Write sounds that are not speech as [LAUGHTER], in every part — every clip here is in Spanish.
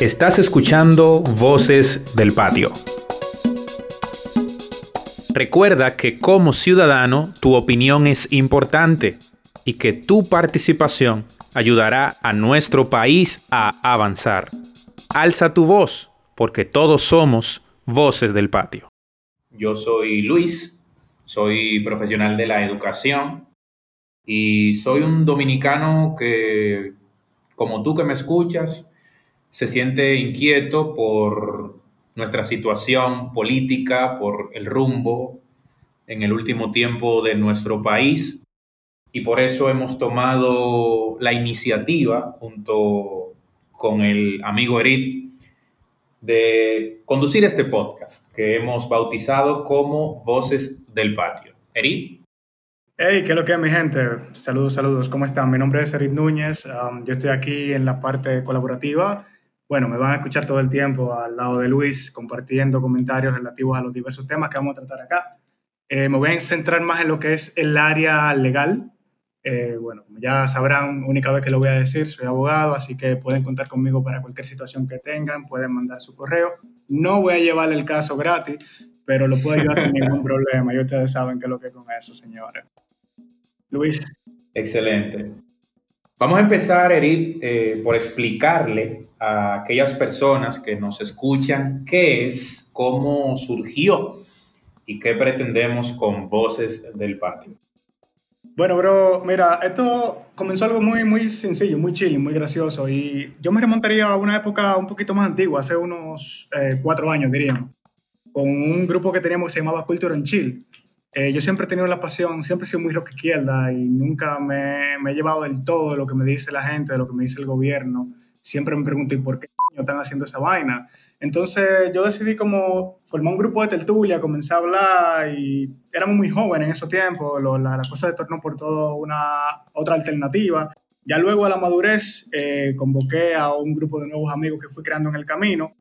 Estás escuchando Voces del Patio. Recuerda que como ciudadano tu opinión es importante y que tu participación ayudará a nuestro país a avanzar. Alza tu voz, porque todos somos voces del patio. Yo soy Luis, soy profesional de la educación y soy un dominicano que, como tú que me escuchas, se siente inquieto por nuestra situación política, por el rumbo en el último tiempo de nuestro país y por eso hemos tomado la iniciativa junto con el amigo Erit de conducir este podcast que hemos bautizado como Voces del Patio. Erit. Hey, ¿qué es lo que es mi gente? Saludos, saludos, ¿cómo están? Mi nombre es Erit Núñez, um, yo estoy aquí en la parte colaborativa bueno, me van a escuchar todo el tiempo al lado de Luis, compartiendo comentarios relativos a los diversos temas que vamos a tratar acá. Eh, me voy a centrar más en lo que es el área legal. Eh, bueno, ya sabrán, única vez que lo voy a decir, soy abogado, así que pueden contar conmigo para cualquier situación que tengan, pueden mandar su correo. No voy a llevar el caso gratis, pero lo puedo ayudar sin ningún problema. Y ustedes saben qué es lo que es con eso, señores. Luis. Excelente. Vamos a empezar, Edith, eh, por explicarle a aquellas personas que nos escuchan qué es, cómo surgió y qué pretendemos con Voces del Patio. Bueno, bro, mira, esto comenzó algo muy, muy sencillo, muy chill, muy gracioso. Y yo me remontaría a una época un poquito más antigua, hace unos eh, cuatro años, diríamos, con un grupo que teníamos que se llamaba Culture and Chill. Eh, yo siempre he tenido la pasión, siempre he sido muy rock izquierda y nunca me, me, he llevado del todo de lo que me dice la gente, de lo que me dice el gobierno siempre me pregunto, ¿y por qué están haciendo esa vaina? Entonces yo decidí como formar un grupo de tertulia, comencé a hablar y éramos muy jóvenes en esos tiempos, la, cosa de torno por todo una otra alternativa. Ya luego a la madurez eh, convoqué a un grupo de nuevos amigos que fui creando en el camino.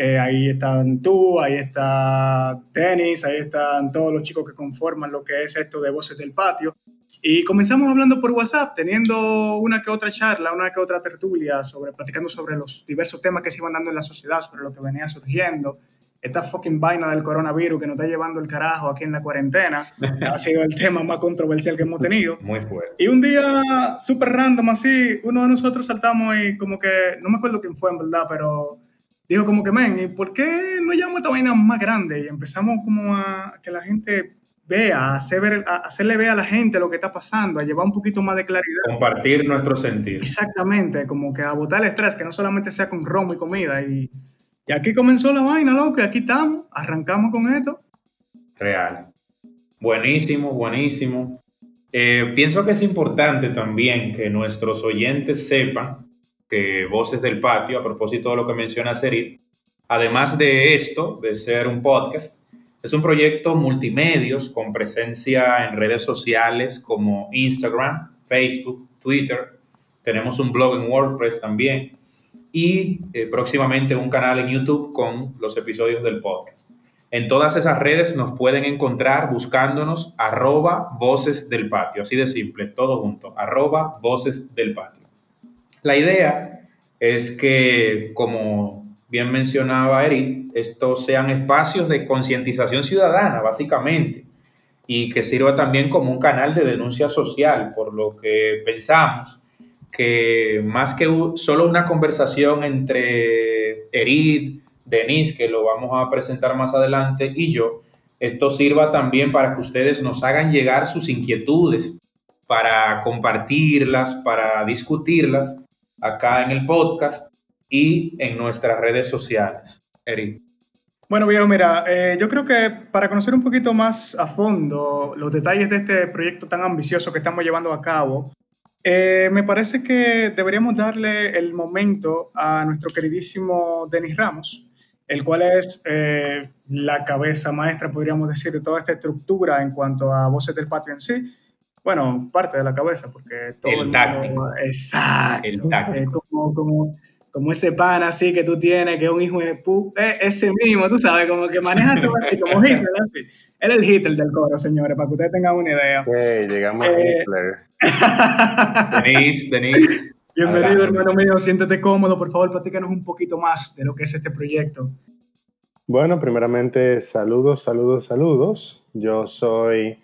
Eh, ahí están tú, ahí está Dennis, ahí están todos los chicos que conforman lo que es esto de Voces del Patio. Y comenzamos hablando por WhatsApp, teniendo una que otra charla, una que otra tertulia, sobre, platicando sobre los diversos temas que se iban dando en la sociedad, sobre lo que venía surgiendo. Esta fucking vaina del coronavirus que nos está llevando el carajo aquí en la cuarentena [LAUGHS] ha sido el tema más controversial que hemos tenido. Muy fuerte. Y un día súper random así, uno de nosotros saltamos y como que, no me acuerdo quién fue en verdad, pero dijo como que, men, ¿y por qué no llamamos esta vaina más grande? Y empezamos como a que la gente vea, hacer ver, hacerle ver a la gente lo que está pasando, a llevar un poquito más de claridad. Compartir nuestro sentido. Exactamente, como que a botar el estrés, que no solamente sea con romo y comida. Y, y aquí comenzó la vaina, loco, y aquí estamos, arrancamos con esto. Real. Buenísimo, buenísimo. Eh, pienso que es importante también que nuestros oyentes sepan que Voces del Patio, a propósito de lo que menciona Serit, además de esto, de ser un podcast, es un proyecto multimedios con presencia en redes sociales como Instagram, Facebook, Twitter. Tenemos un blog en WordPress también y eh, próximamente un canal en YouTube con los episodios del podcast. En todas esas redes nos pueden encontrar buscándonos arroba voces del patio, así de simple, todo junto, arroba voces del patio. La idea es que, como bien mencionaba Eric, estos sean espacios de concientización ciudadana, básicamente, y que sirva también como un canal de denuncia social, por lo que pensamos que más que solo una conversación entre Erid, Denise, que lo vamos a presentar más adelante, y yo, esto sirva también para que ustedes nos hagan llegar sus inquietudes, para compartirlas, para discutirlas acá en el podcast y en nuestras redes sociales. Eric. Bueno, viejo, mira, eh, yo creo que para conocer un poquito más a fondo los detalles de este proyecto tan ambicioso que estamos llevando a cabo, eh, me parece que deberíamos darle el momento a nuestro queridísimo Denis Ramos, el cual es eh, la cabeza maestra, podríamos decir, de toda esta estructura en cuanto a voces del patio en sí. Bueno, parte de la cabeza, porque todo el, táctico. exacto. El táctico. como, como ese pan así que tú tienes, que es un hijo de pu, eh, ese mismo, tú sabes, como que maneja todo así, como Hitler, así. Él es el Hitler del coro, señores, para que ustedes tengan una idea. llegamos a eh, Hitler. [LAUGHS] Denise, Denise. Bienvenido, hermano mío. Siéntete cómodo. Por favor, platícanos un poquito más de lo que es este proyecto. Bueno, primeramente, saludos, saludos, saludos. Yo soy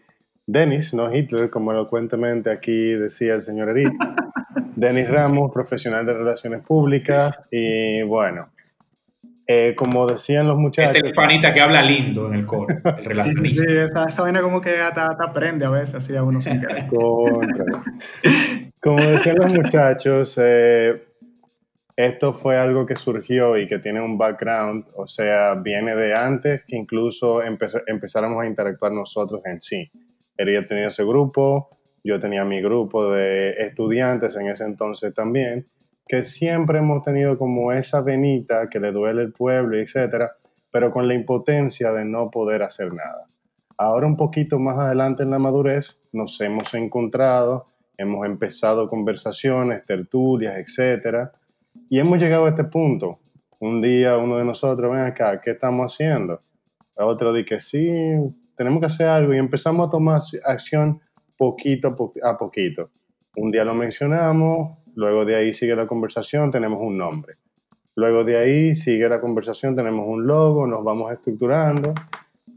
Denis, no Hitler, como elocuentemente aquí decía el señor Eric. [LAUGHS] Denis Ramos, profesional de Relaciones Públicas. Y bueno, eh, como decían los muchachos. Este panita que habla lindo en el coro, el relacionista. Sí, sí esa, esa vaina como que hasta, aprende a veces, así a uno sin querer. [LAUGHS] como decían los muchachos, eh, esto fue algo que surgió y que tiene un background, o sea, viene de antes que incluso empezáramos a interactuar nosotros en sí. Ella tenía ese grupo, yo tenía mi grupo de estudiantes en ese entonces también, que siempre hemos tenido como esa venita que le duele el pueblo, etcétera, pero con la impotencia de no poder hacer nada. Ahora un poquito más adelante en la madurez nos hemos encontrado, hemos empezado conversaciones, tertulias, etcétera, y hemos llegado a este punto. Un día uno de nosotros, ven acá, ¿qué estamos haciendo? El otro dice que sí, tenemos que hacer algo y empezamos a tomar acción poquito a poquito. Un día lo mencionamos, luego de ahí sigue la conversación, tenemos un nombre. Luego de ahí sigue la conversación, tenemos un logo, nos vamos estructurando,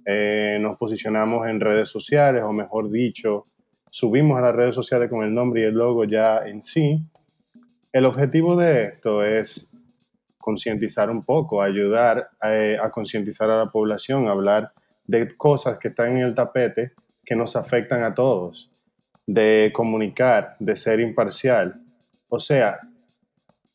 eh, nos posicionamos en redes sociales, o mejor dicho, subimos a las redes sociales con el nombre y el logo ya en sí, el objetivo de esto es concientizar un poco, ayudar eh, a, concientizar a la población, hablar de cosas que están en el tapete que nos afectan a todos, de comunicar, de ser imparcial. O sea,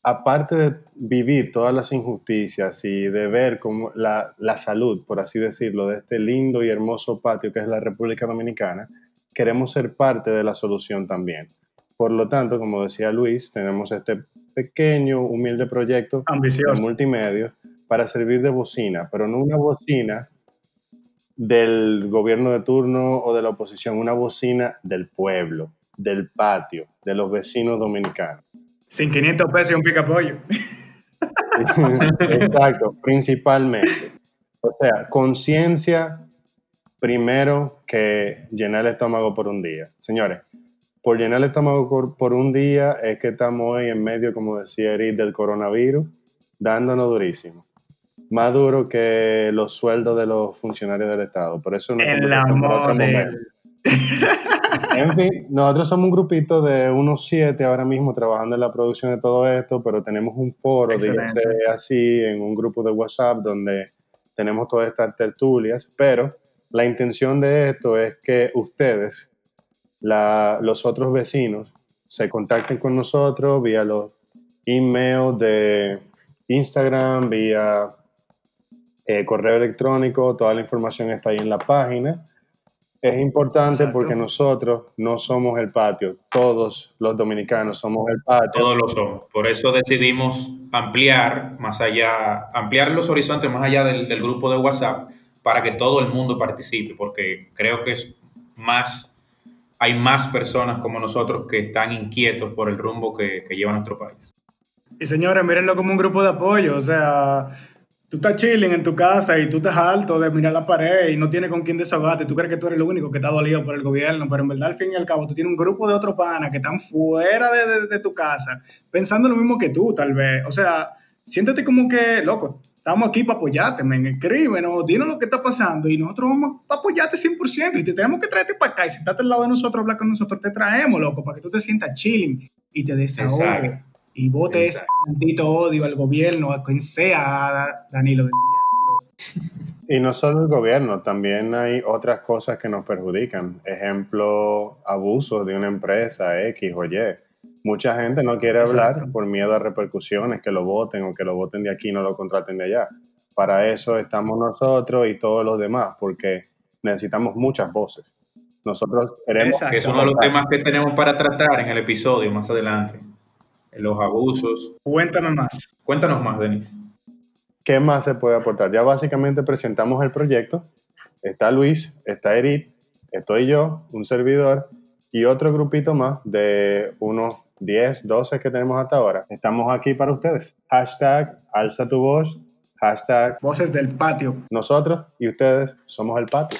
aparte de vivir todas las injusticias y de ver como la, la, salud, por así decirlo, de este lindo y hermoso patio que es la República Dominicana, queremos ser parte de la solución también. Por lo tanto, como decía Luis, tenemos este pequeño, humilde proyecto Ambicioso. de multimedia para servir de bocina, pero no una bocina del gobierno de turno o de la oposición, una bocina del pueblo, del patio, de los vecinos dominicanos. Sin 500 pesos y un picapollo. [LAUGHS] Exacto, principalmente. O sea, conciencia primero que llenar el estómago por un día. Señores, por llenar el estómago por, un día es que estamos hoy en medio, como decía Eric, del coronavirus, dándonos durísimo. Más duro que los sueldos de los funcionarios del Estado. Por eso no El amor En fin, nosotros somos un grupito de unos siete ahora mismo trabajando en la producción de todo esto, pero tenemos un foro, dígase así, en un grupo de WhatsApp donde tenemos todas estas tertulias, pero la intención de esto es que ustedes los otros vecinos se contacten con nosotros vía los emails de Instagram, vía eh, correo electrónico, toda la información está ahí en la página. Es importante porque nosotros no somos el patio, todos los dominicanos somos el patio. Todos lo somos. Por eso decidimos ampliar más allá, ampliar los horizontes más allá del, del grupo de WhatsApp para que todo el mundo participe, porque creo que es más hay más personas como nosotros que están inquietos por el rumbo que, lleva nuestro país. Y señores, mírenlo como un grupo de apoyo, o sea, tú estás chilling en tu casa y tú estás alto de mirar la pared y no tienes con quién desahogarte, tú crees que tú eres el único que está dolido por el gobierno, pero en verdad al fin y al cabo tú tienes un grupo de otros panas que están fuera de, de tu casa, pensando lo mismo que tú tal vez, o sea, siéntete como que, loco, estamos aquí para apoyarte, men. Escríbenos, dinos lo que está pasando y nosotros vamos a apoyarte 100%. Y te tenemos que traerte para acá y sentarte al lado de nosotros, hablar con nosotros, te traemos, loco, para que tú te sientas chilling y te desahogues. Y votes ese maldito odio al gobierno, a quien sea, Danilo del diablo. Y no solo el gobierno, también hay otras cosas que nos perjudican. Ejemplo, abusos de una empresa X o Y mucha gente no quiere hablar por miedo a repercusiones, que lo voten o que lo voten de aquí y no lo contraten de allá. Para eso estamos nosotros y todos los demás, porque necesitamos muchas voces. Nosotros queremos... Que es uno de los temas que tenemos para tratar en el episodio más adelante. Los abusos. Cuéntame más. Cuéntanos más, Denis. ¿Qué más se puede aportar? Ya básicamente presentamos el proyecto. Está Luis, está Eric, estoy yo, un servidor y otro grupito más de unos 10, 12 que tenemos hasta ahora. Estamos aquí para ustedes. Hashtag alza tu voz. Hashtag voces del patio. Nosotros y ustedes somos el patio.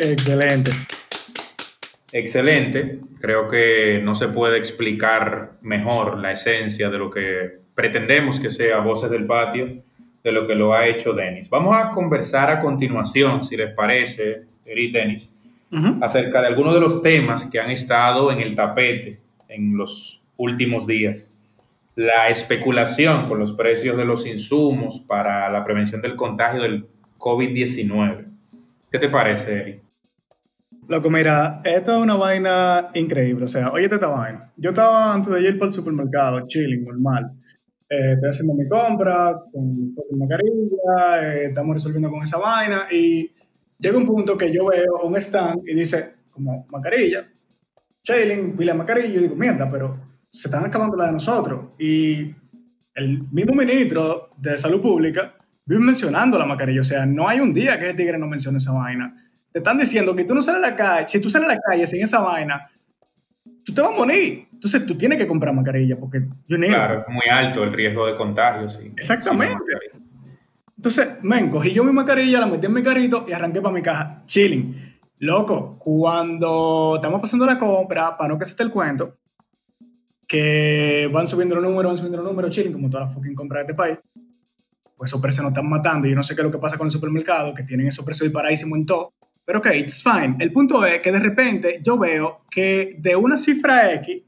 Excelente. Excelente. Creo que no se puede explicar mejor la esencia de lo que pretendemos que sea Voces del Patio, de lo que lo ha hecho Denis. Vamos a conversar a continuación, si les parece, Eric Denis, acerca de algunos de los temas que han estado en el tapete en los últimos días. La especulación con los precios de los insumos para la prevención del contagio del COVID-19. ¿Qué te parece, Eric? Loco, mira, esto es una vaina increíble. O sea, oye esta vaina. Yo estaba antes de ir para el supermercado, chilling, normal. Eh, estoy haciendo mi compra con, con mascarilla, eh, estamos resolviendo con esa vaina y llega un punto que yo veo un stand y dice como mascarilla, chilling, pila mascarilla, y digo, mierda, pero se están acabando la de nosotros. Y el mismo ministro de Salud Pública vive mencionando la mascarilla, o sea, no hay un día que ese tigre no mencione esa vaina. Te están diciendo que tú no sales a la calle, si tú sales a la calle sin esa vaina, tú te vas a morir. Entonces tú tienes que comprar mascarilla porque yo Claro, es muy alto el riesgo de contagio, sí. Exactamente. Entonces, men, cogí yo mi mascarilla, la metí en mi carrito y arranqué para mi caja, chilling. Loco, cuando estamos pasando la compra, para no que se esté el cuento, que van subiendo los números, van subiendo los números, chilling, como todas las fucking compras de este país, pues esos precios nos están matando. Yo no sé qué es lo que pasa con el supermercado, que tienen esos precios disparadísimos en todo. Pero ok, it's fine. El punto es que de repente yo veo que de una cifra X,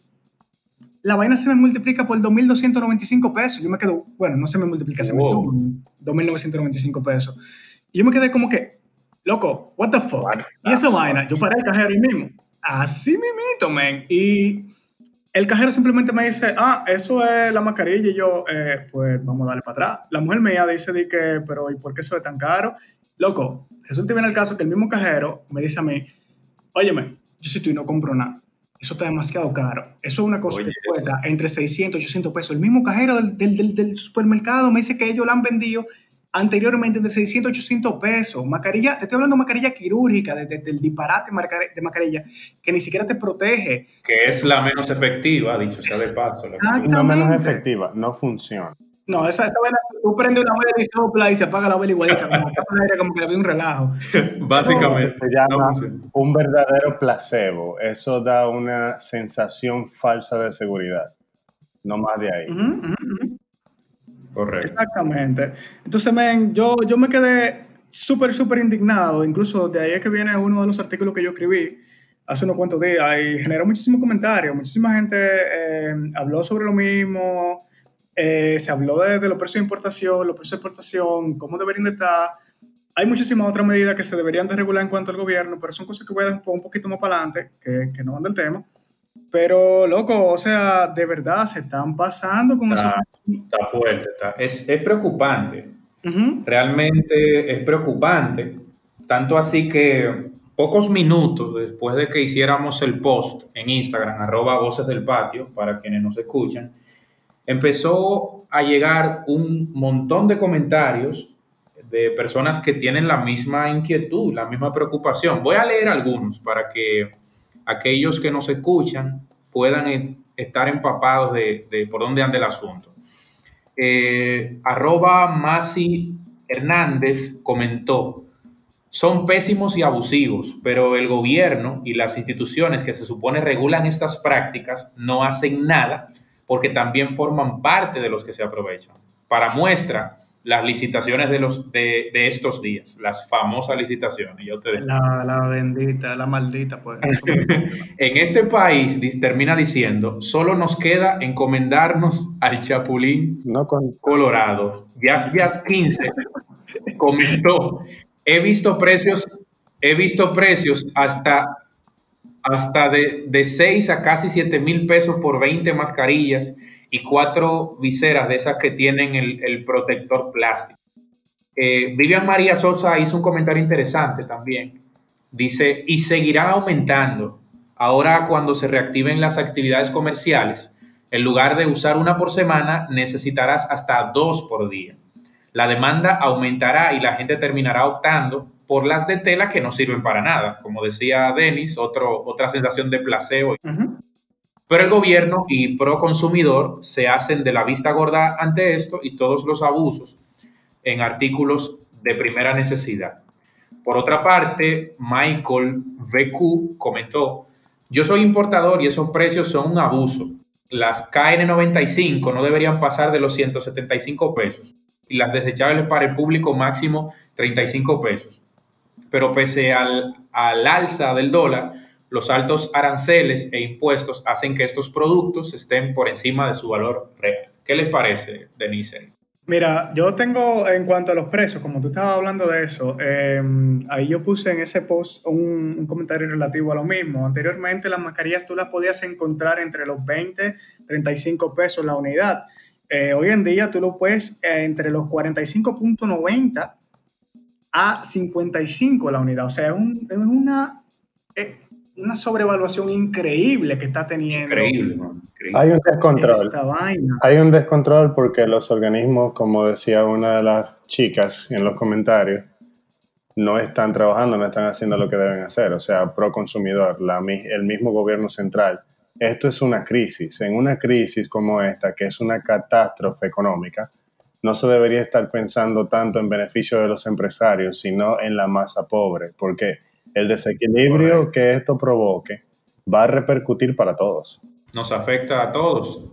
la vaina se me multiplica por 2.295 pesos. Yo me quedo, bueno, no se me multiplica, se me quedó 2.995 pesos. Y yo me quedé como que, loco, what the fuck. Y esa vaina, yo paré el cajero ahí mismo. Así mismito, man. Y el cajero simplemente me dice, ah, eso es la mascarilla. Y yo, eh, pues vamos a darle para atrás. La mujer mía dice, de que, pero ¿y por qué eso es tan caro? Loco, resulta bien el caso que el mismo cajero me dice a mí, óyeme, yo si tú y no compro nada eso está demasiado caro. Eso es una cosa que cuesta entre 600 y 800 pesos. El mismo cajero del, del, del, supermercado me dice que ellos la han vendido anteriormente entre 600 y 800 pesos. Mascarilla, te estoy hablando de mascarilla quirúrgica, del de, disparate de mascarilla, que ni siquiera te protege. Que es la menos efectiva, dicho sea de paso. No menos efectiva, no funciona. No, esa, esa vela, tú prendes una vela y sopla y se apaga la vela igualita, como, como que le ve un relajo. [LAUGHS] Básicamente. se llama un verdadero placebo. Eso da una sensación falsa de seguridad. No más de ahí. Correcto. Exactamente. Entonces, men, yo, yo me quedé súper, súper indignado. Incluso de ahí es que viene uno de los artículos que yo escribí hace unos cuantos días y generó muchísimos comentarios. Muchísima gente eh, habló sobre lo mismo eh, se habló de, los precios de importación, los precios de exportación, cómo deberían de estar. Hay muchísimas otras medidas que se deberían de regular en cuanto al gobierno, pero son cosas que voy a dar un poquito más para adelante, que, que no van del tema. Pero, loco, o sea, de verdad se están pasando con eso. Está fuerte, está. Es, es preocupante. Realmente es preocupante. Tanto así que pocos minutos después de que hiciéramos el post en Instagram, arroba voces del patio, para quienes nos escuchan, empezó a llegar un montón de comentarios de personas que tienen la misma inquietud, la misma preocupación. Voy a leer algunos para que aquellos que nos escuchan puedan estar empapados de, por dónde anda el asunto. Eh, arroba Masi Hernández comentó, son pésimos y abusivos, pero el gobierno y las instituciones que se supone regulan estas prácticas no hacen nada porque también forman parte de los que se aprovechan. Para muestra, las licitaciones de, los, de, estos días, las famosas licitaciones. Ya ustedes la, la, bendita, la maldita, pues. [LAUGHS] en este país termina diciendo, solo nos queda encomendarnos al Chapulín no con... Colorado. Ya, ya 15 comentó, he visto precios, he visto precios hasta hasta de, de 6 a casi 7 mil pesos por 20 mascarillas y cuatro viseras de esas que tienen el, protector plástico. Eh, Vivian María Sosa hizo un comentario interesante también. Dice, y seguirán aumentando. Ahora cuando se reactiven las actividades comerciales, en lugar de usar una por semana, necesitarás hasta dos por día. La demanda aumentará y la gente terminará optando por las de tela que no sirven para nada. Como decía Denis, otra sensación de placebo. Pero el gobierno y pro consumidor se hacen de la vista gorda ante esto y todos los abusos en artículos de primera necesidad. Por otra parte, Michael VQ comentó, Yo soy importador y esos precios son un abuso. Las KN95 no deberían pasar de los 175 pesos y las desechables para el público máximo 35 pesos. Pero pese al, al alza del dólar, los altos aranceles e impuestos hacen que estos productos estén por encima de su valor real. ¿Qué les parece, Denise? Mira, yo tengo en cuanto a los precios, como tú estabas hablando de eso, em, ahí yo puse en ese post un, comentario relativo a lo mismo. Anteriormente las mascarillas tú las podías encontrar entre los 20, 35 pesos la unidad. Eh, hoy en día tú lo puedes eh, entre los 45.90 a 55 la unidad. O sea, es, una, eh, una sobrevaluación increíble que está teniendo. Increíble, Hay un descontrol. Hay un descontrol porque los organismos, como decía una de las chicas en los comentarios, no están trabajando, no están haciendo lo que deben hacer. O sea, pro consumidor, la, el mismo gobierno central. Esto es una crisis. En una crisis como esta, que es una catástrofe económica, no se debería estar pensando tanto en beneficio de los empresarios, sino en la masa pobre, porque el desequilibrio que esto provoque va a repercutir para todos. Nos afecta a todos.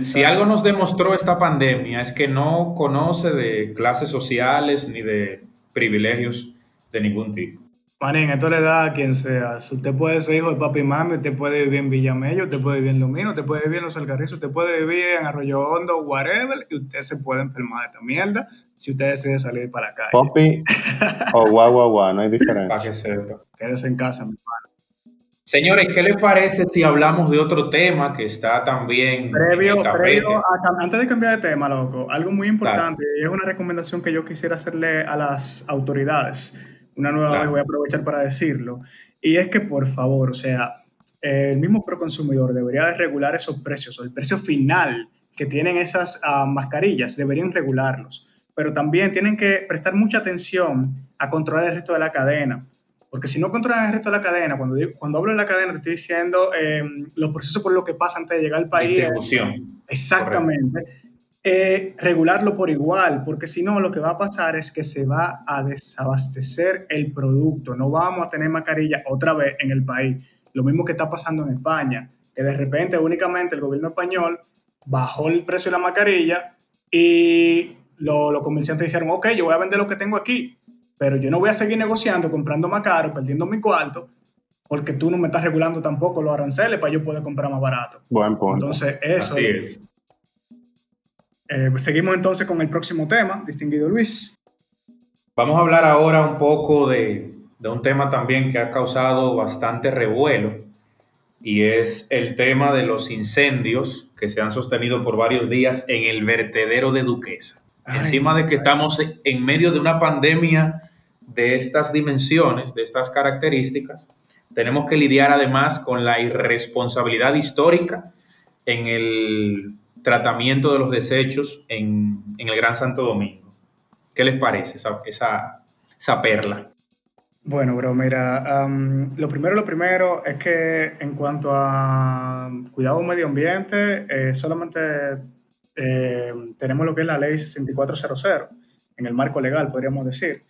Si algo nos demostró esta pandemia es que no conoce de clases sociales ni de privilegios de ningún tipo. Manín, esto le da a quien sea. Usted puede ser hijo de papi y mami, usted puede vivir en Villamello, usted puede vivir en Lomino, usted puede vivir en Los Alcarrizos, usted puede vivir en Arroyo Hondo, whatever, y usted se puede enfermar de esta mierda si usted decide salir para la calle. Papi [LAUGHS] o guau, guau, guau, no hay diferencia. Para que sepa. Quédese en casa, mi hermano. Señores, ¿qué les parece si hablamos de otro tema que está también previo, previo antes de cambiar de tema, loco, algo muy importante y es una recomendación que yo quisiera hacerle a las autoridades una nueva vez voy a aprovechar para decirlo, y es que por favor, o sea, el mismo proconsumidor debería de regular esos precios, o el precio final que tienen esas ah, mascarillas, deberían regularlos, pero también tienen que prestar mucha atención a controlar el resto de la cadena, porque si no controlan el resto de la cadena, cuando, cuando hablo de la cadena, te estoy diciendo em, los procesos por los que pasa antes de llegar al país. Distribución. Exactamente. Eh, regularlo por igual, porque si no, lo que va a pasar es que se va a desabastecer el producto. No vamos a tener mascarilla otra vez en el país. Lo mismo que está pasando en España, que de repente únicamente el gobierno español bajó el precio de la mascarilla y los comerciantes dijeron, ok, yo voy a vender lo que tengo aquí, pero yo no voy a seguir negociando, comprando más caro, perdiendo mi cuarto, porque tú no me estás regulando tampoco los aranceles para yo poder comprar más barato. Buen punto. Entonces, eso Así es. Eh, seguimos entonces con el próximo tema, distinguido Luis. Vamos a hablar ahora un poco de, de un tema también que ha causado bastante revuelo y es el tema de los incendios que se han sostenido por varios días en el vertedero de Duquesa. Encima de que estamos en medio de una pandemia de estas dimensiones, de estas características, tenemos que lidiar además con la irresponsabilidad histórica en el tratamiento de los desechos en, el Gran Santo Domingo. ¿Qué les parece esa, esa, perla? Bueno, bro, mira, lo primero, lo primero es que en cuanto a cuidado medio ambiente, eh, solamente eh, tenemos lo que es la ley 6400 en el marco legal, podríamos decir.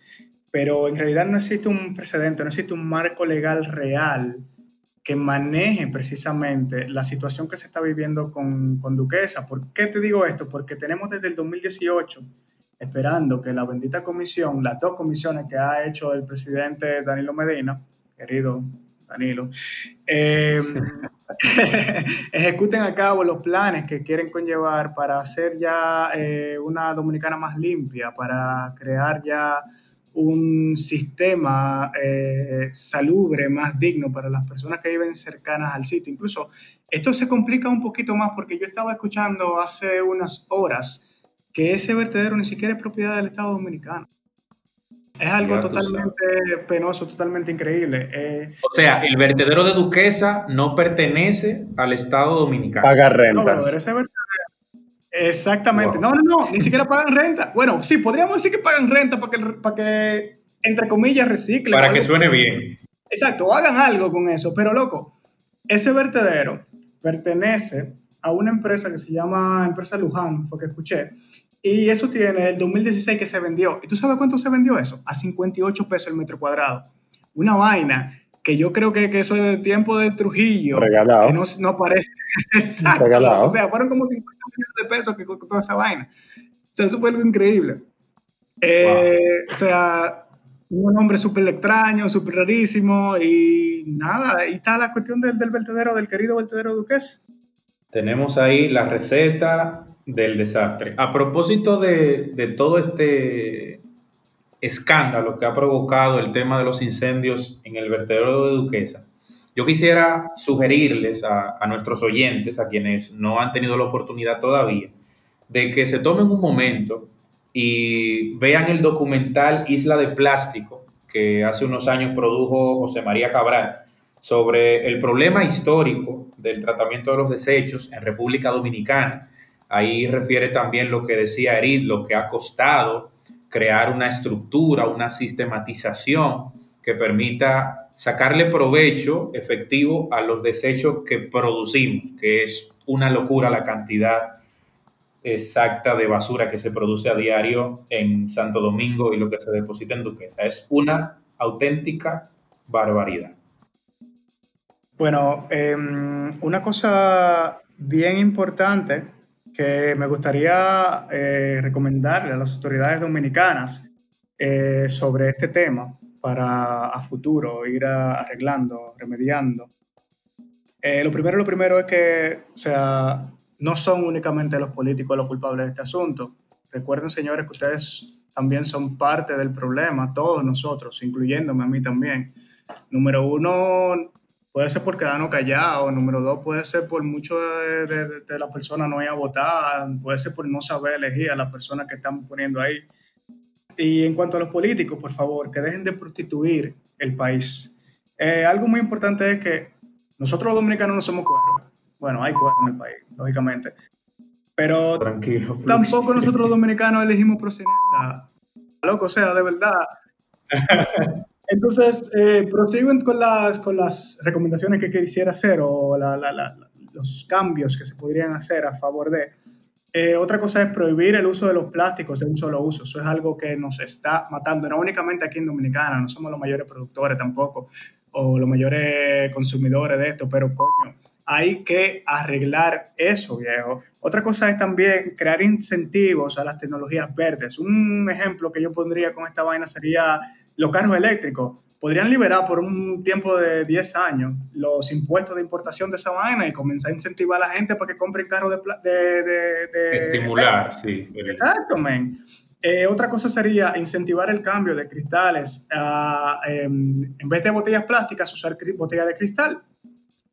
Pero en realidad no existe un precedente, no existe un marco legal real que maneje precisamente la situación que se está viviendo con, con, Duquesa. ¿Por qué te digo esto? Porque tenemos desde el 2018 esperando que la bendita comisión, las dos comisiones que ha hecho el presidente Danilo Medina, querido Danilo, eh, [LAUGHS] [LAUGHS] ejecuten a cabo los planes que quieren conllevar para hacer ya eh, una dominicana más limpia, para crear ya un sistema eh, salubre, más digno para las personas que viven cercanas al sitio. Incluso esto se complica un poquito más porque yo estaba escuchando hace unas horas que ese vertedero ni siquiera es propiedad del Estado Dominicano. Es algo totalmente penoso, totalmente increíble. Eh, o sea, el vertedero de Duquesa no pertenece al Estado Dominicano. Paga renta. No, ese vertedero Exactamente. No, no, no, ni siquiera pagan renta. Bueno, sí, podríamos decir que pagan renta para que, para que entre comillas, reciclen. Para que suene bien. Exacto, hagan algo con eso. Pero, loco, ese vertedero pertenece a una empresa que se llama Empresa Luján, fue que escuché. Y eso tiene el 2016 que se vendió. ¿Y tú sabes cuánto se vendió eso? A 58 pesos el metro cuadrado. Una vaina que yo creo que, que eso es de tiempo de Trujillo, Regalado. que no, no parece. [LAUGHS] Exacto. Regalado. O sea, fueron como 50 millones de pesos que costó esa vaina. O sea, eso fue algo increíble. Eh, O sea, un nombre súper extraño, súper rarísimo y nada, ahí está la cuestión del, del vertedero, del querido vertedero Duques. Tenemos ahí la receta del desastre. A propósito de, de todo este escándalo que ha provocado el tema de los incendios en el vertedero de Duquesa, yo quisiera sugerirles a, nuestros oyentes, a quienes no han tenido la oportunidad todavía, de que se tomen un momento y vean el documental Isla de Plástico que hace unos años produjo José María Cabral sobre el problema histórico del tratamiento de los desechos en República Dominicana. Ahí refiere también lo que decía Erid, lo que ha costado crear una estructura, una sistematización que permita sacarle provecho efectivo a los desechos que producimos, que es una locura la cantidad exacta de basura que se produce a diario en Santo Domingo y lo que se deposita en Duquesa. Es una auténtica barbaridad. Bueno, eh, una cosa bien importante que me gustaría eh, recomendarle a las autoridades dominicanas eh, sobre este tema para a futuro ir a- arreglando, remediando. Eh, lo primero, lo primero es que, o sea, no son únicamente los políticos los culpables de este asunto. Recuerden, señores, que ustedes también son parte del problema, todos nosotros, incluyéndome a mí también. Número uno, puede ser por quedarnos callados. Número dos, puede ser por mucho de, de- de la persona no ir a votar. Puede ser por no saber elegir a la persona que estamos poniendo ahí. Y en cuanto a los políticos, por favor, que dejen de prostituir el país. Eh, algo muy importante es que nosotros los dominicanos no somos cueros. Bueno, hay cueros en el país, lógicamente. Pero Tranquilo. Tampoco nosotros los dominicanos elegimos proxeneta. Loco, o sea, de verdad. [LAUGHS] Entonces, eh, prosigo con las, con las recomendaciones que quisiera hacer o la- la- la- los cambios que se podrían hacer a favor de. Eh, otra cosa es prohibir el uso de los plásticos de un solo uso. Eso es algo que nos está matando, no únicamente aquí en Dominicana, no somos los mayores productores tampoco o los mayores consumidores de esto, pero coño, hay que arreglar eso, viejo. Otra cosa es también crear incentivos a las tecnologías verdes. Un ejemplo que yo pondría con esta vaina sería los carros eléctricos. Podrían liberar por un tiempo de 10 años los impuestos de importación de esa vaina y comenzar a incentivar a la gente para que compren carros de... de, de- de- Estimular, sí. el- Exacto, men. Eh, otra cosa sería incentivar el cambio de cristales a, em, en vez de botellas plásticas, usar botellas de cristal.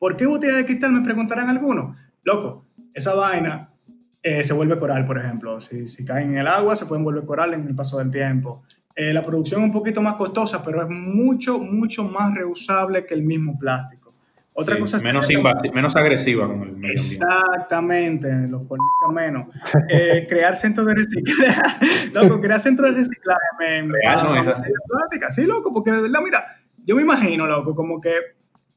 ¿Por qué botella de cristal? Me preguntarán algunos. Loco, esa vaina eh, se vuelve coral, por ejemplo. Si, si caen en el agua, se pueden volver coral en el paso del tiempo. Eh, la producción es un poquito más costosa, pero es mucho, mucho más reusable que el mismo plástico. Otra sí, cosa menos, sería- invasi- menos agresiva con el medio ambiente. Exactamente, los fornica menos. Eh, [LAUGHS] crear centros de reciclaje. [LAUGHS] loco, crear centros de reciclaje, men, Real, no es así. Sí, loco, porque de verdad, mira, yo me imagino, loco, como que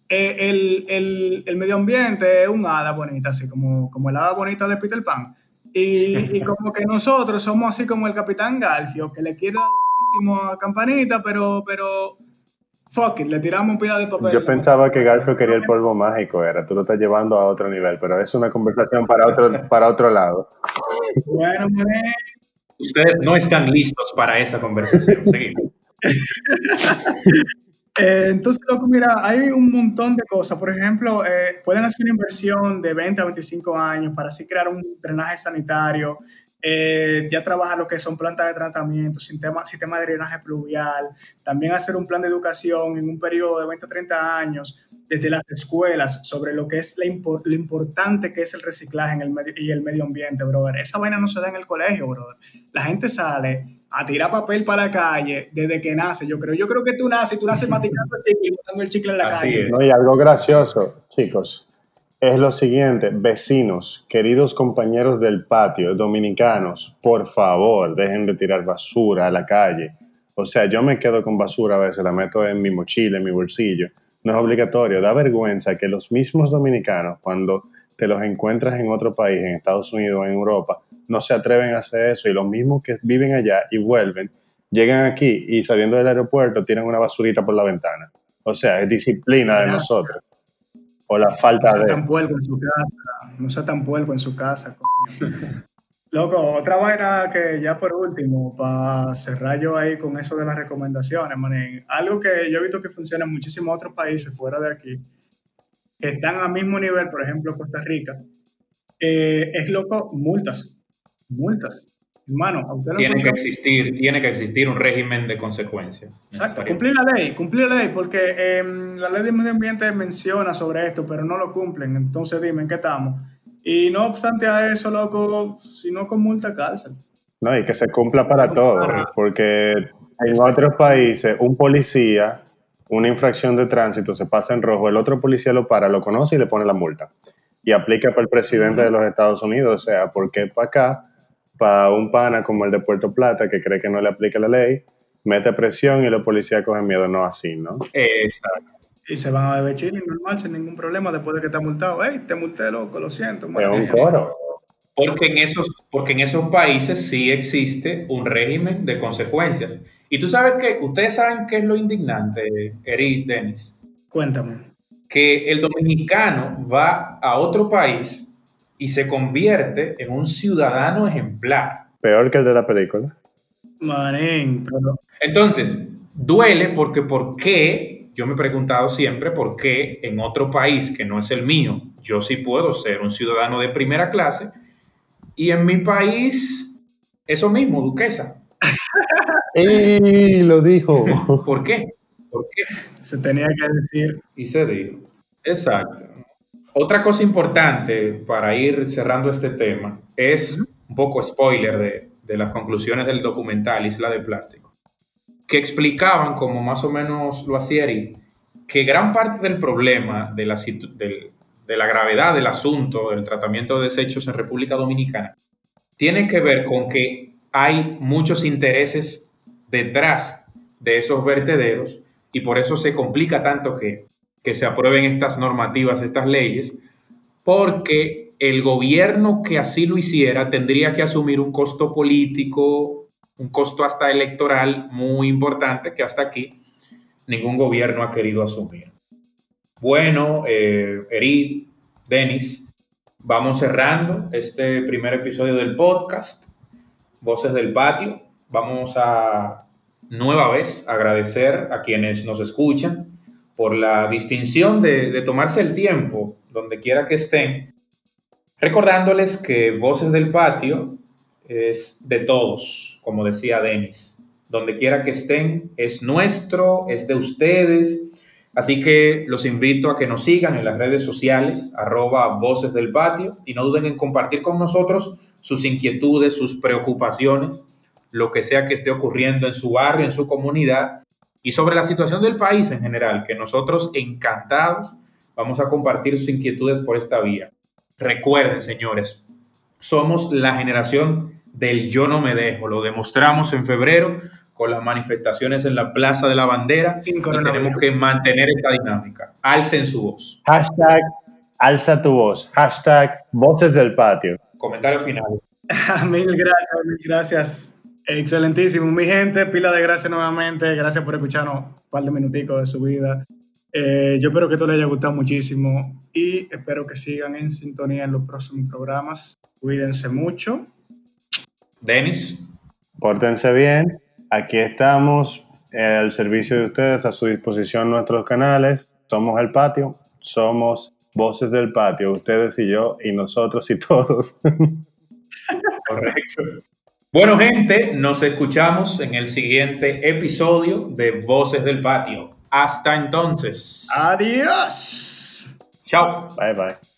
eh, el, el- el medio ambiente es un hada bonita, así como, como el hada bonita de Peter Pan. Y, y como que nosotros somos así como el Capitán Galfio, que le quiere durísimo a Campanita, pero, pero, fuck it, le tiramos un pila de papel. Yo pensaba que Garfio quería el polvo mágico, era. Tú lo estás llevando a otro nivel, pero es una conversación para otro, para otro lado. Bueno, Ustedes no están listos para esa conversación. Seguimos. [LAUGHS] Eh, entonces, loco, mira, hay un montón de cosas. Por ejemplo, eh, pueden hacer una inversión de 20 a 25 años para así crear un drenaje sanitario. Eh, ya trabajar lo que son plantas de tratamiento, sistema, sistema de drenaje pluvial. También hacer un plan de educación en un periodo de 20 a 30 años desde las escuelas sobre lo que es la impor- lo importante que es el reciclaje en el medio, y el medio ambiente, brother. Esa vaina no se da en el colegio, brother. La gente sale a tirar papel para la calle desde que nace, yo creo. Yo creo que tú naces y tú naces [LAUGHS] masticando el chicle botando el chicle en la Así calle. es. No, y algo gracioso, chicos, es lo siguiente, vecinos, queridos compañeros del patio, dominicanos, por favor, dejen de tirar basura a la calle. O sea, yo me quedo con basura a veces, la meto en mi mochila, en mi bolsillo. No es obligatorio, da vergüenza que los mismos dominicanos, cuando te los encuentras en otro país, en Estados Unidos en Europa, no se atreven a hacer eso y los mismos que viven allá y vuelven, llegan aquí y saliendo del aeropuerto tiran una basurita por la ventana. O sea, es disciplina de nosotros. O la falta no de... Tan puerco en su casa, no sea tan puerco en su casa. Coño. Loco, otra vaina que ya por último, para cerrar yo ahí con eso de las recomendaciones, manín, algo que yo he visto que funciona en muchísimos otros países fuera de aquí, que están al mismo nivel, por ejemplo, Costa Rica, eh, es loco, multas, multas. Hermano, tiene que existir, tiene que existir un régimen de consecuencias. Exacto, cumplir la ley, cumplir la ley, porque eh, la ley de medio ambiente menciona sobre esto, pero no lo cumplen. Entonces dime en qué estamos. Y no obstante a eso, loco, si no con multa cárcel. No, y que se cumpla para todos, porque en otros países un policía, una infracción de tránsito se pasa en rojo, el otro policía lo para, lo conoce y le pone la multa. Y aplica para el presidente de los Estados Unidos, o sea, porque para acá para un pana como el de Puerto Plata que cree que no le aplica la ley, mete presión y los policías cogen miedo, no así, ¿no? Exacto. Y se van a beber chile normal, sin ningún problema, después de que te ha multado. ¡Ey, te multé, loco! Lo siento. Es un coro. Porque en, esos, porque en esos países sí existe un régimen de consecuencias. Y tú sabes que, ustedes saben qué es lo indignante, Eric, Denis. Cuéntame. Que el dominicano va a otro país y se convierte en un ciudadano ejemplar. Peor que el de la película. Manín, Entonces, duele porque ¿por qué? Yo me he preguntado siempre por qué en otro país que no es el mío, yo sí puedo ser un ciudadano de primera clase y en mi país, eso mismo, duquesa. [LAUGHS] ¡Ey! Lo dijo. ¿Por qué? ¿Por qué? Se tenía que decir. Y se dijo. Exacto. Otra cosa importante para ir cerrando este tema es un poco spoiler de, las conclusiones del documental Isla de Plástico, que explicaban, como más o menos lo hacía Eric, que gran parte del problema de la, de la gravedad del asunto del tratamiento de desechos en República Dominicana tiene que ver con que hay muchos intereses detrás de esos vertederos y por eso se complica tanto que que se aprueben estas normativas, estas leyes, porque el gobierno que así lo hiciera tendría que asumir un costo político, un costo hasta electoral muy importante que hasta aquí ningún gobierno ha querido asumir. Bueno, eh, Eri, Denis, vamos cerrando este primer episodio del podcast, Voces del Patio. Vamos a nueva vez agradecer a quienes nos escuchan por la distinción de, tomarse el tiempo, donde quiera que estén, recordándoles que Voces del Patio es de todos, como decía Denis. Donde quiera que estén, es nuestro, es de ustedes. Así que los invito a que nos sigan en las redes sociales, arroba Voces del Patio, y no duden en compartir con nosotros sus inquietudes, sus preocupaciones, lo que sea que esté ocurriendo en su barrio, en su comunidad, y sobre la situación del país en general, que nosotros encantados vamos a compartir sus inquietudes por esta vía. Recuerden, señores, somos la generación del yo no me dejo, lo demostramos en febrero con las manifestaciones en la Plaza de la Bandera y tenemos que mantener esta dinámica. Alcen su voz. Hashtag alza tu voz. Hashtag voces del patio. Comentario final. [LAUGHS] mil gracias, mil gracias Excelentísimo, mi gente, pila de gracias nuevamente, gracias por escucharnos un par de minuticos de su vida. Eh, yo espero que esto les haya gustado muchísimo y espero que sigan en sintonía en los próximos programas. Cuídense mucho. Denis. Pórtense bien. Aquí estamos al servicio de ustedes, a su disposición nuestros canales. Somos el patio, somos voces del patio, ustedes y yo y nosotros y todos. [LAUGHS] Correcto. Bueno, gente, nos escuchamos en el siguiente episodio de Voces del Patio. Hasta entonces. Adiós. Chao. Bye bye.